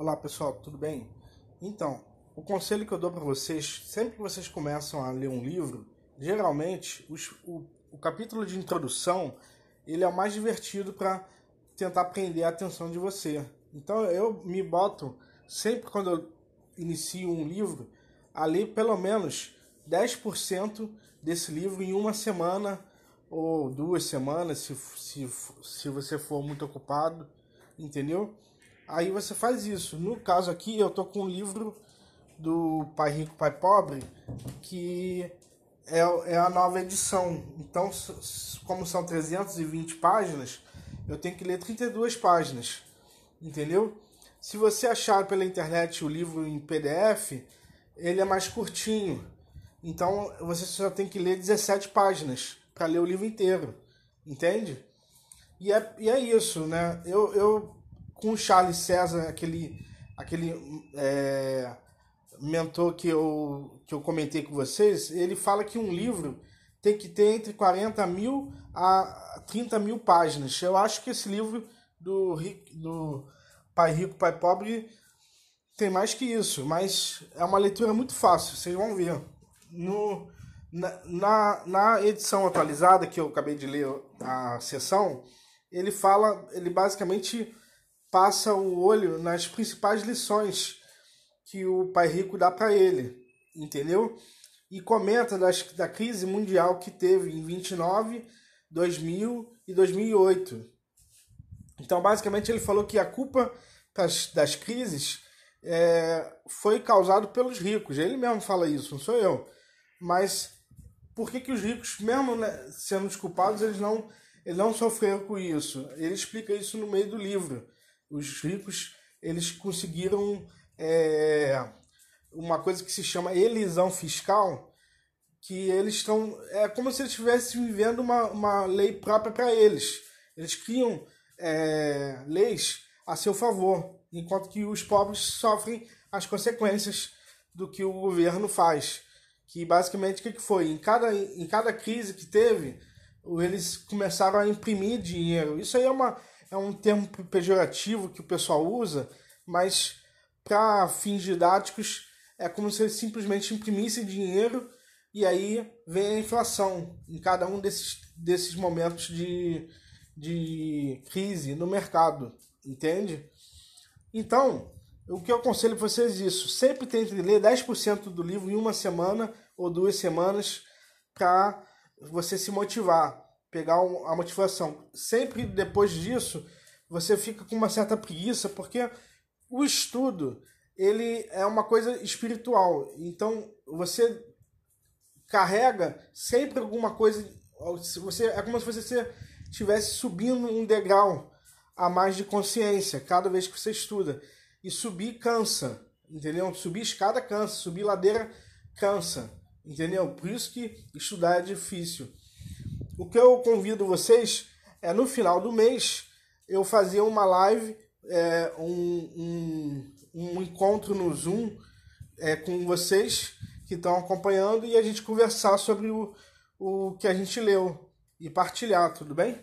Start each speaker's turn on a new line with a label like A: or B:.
A: Olá pessoal, tudo bem? Então, o conselho que eu dou para vocês, sempre que vocês começam a ler um livro, geralmente os, o, o capítulo de introdução ele é o mais divertido para tentar prender a atenção de você. Então eu me boto sempre quando eu inicio um livro a ler pelo menos 10% desse livro em uma semana ou duas semanas, se, se, se você for muito ocupado, entendeu? Aí você faz isso. No caso aqui, eu tô com um livro do Pai Rico, Pai Pobre, que é, é a nova edição. Então, como são 320 páginas, eu tenho que ler 32 páginas, entendeu? Se você achar pela internet o livro em PDF, ele é mais curtinho. Então, você só tem que ler 17 páginas para ler o livro inteiro, entende? E é, e é isso, né? Eu, eu com o Charles César, aquele, aquele é, mentor que eu, que eu comentei com vocês, ele fala que um livro tem que ter entre 40 mil a 30 mil páginas. Eu acho que esse livro do, do Pai Rico, Pai Pobre tem mais que isso, mas é uma leitura muito fácil, vocês vão ver. No, na, na, na edição atualizada, que eu acabei de ler a sessão, ele fala, ele basicamente passa o olho nas principais lições que o pai rico dá para ele, entendeu? E comenta das, da crise mundial que teve em 29, 2000 e 2008. Então, basicamente, ele falou que a culpa das, das crises é, foi causado pelos ricos. Ele mesmo fala isso, não sou eu. Mas por que, que os ricos, mesmo né, sendo desculpados, eles não, eles não sofreram com isso? Ele explica isso no meio do livro os ricos eles conseguiram é, uma coisa que se chama elisão fiscal, que eles estão. É como se eles estivessem vivendo uma, uma lei própria para eles. Eles criam é, leis a seu favor, enquanto que os pobres sofrem as consequências do que o governo faz. Que basicamente o que foi? Em cada, em cada crise que teve, eles começaram a imprimir dinheiro. Isso aí é uma, é um termo pejorativo que o pessoal usa, mas para fins didáticos é como se eles simplesmente imprimissem dinheiro e aí vem a inflação em cada um desses, desses momentos de, de crise no mercado, entende? Então, o que eu aconselho para vocês é isso. Sempre tente ler 10% do livro em uma semana ou duas semanas para você se motivar pegar a motivação. Sempre depois disso, você fica com uma certa preguiça, porque o estudo ele é uma coisa espiritual. Então, você carrega sempre alguma coisa. Você, é como se você estivesse subindo um degrau a mais de consciência cada vez que você estuda. E subir cansa, entendeu? Subir escada cansa, subir ladeira cansa, entendeu? Por isso que estudar é difícil. O que eu convido vocês é no final do mês eu fazer uma live, é, um, um, um, encontro no Zoom é, com vocês que estão acompanhando e a gente conversar sobre o, o que a gente leu e partilhar, tudo bem?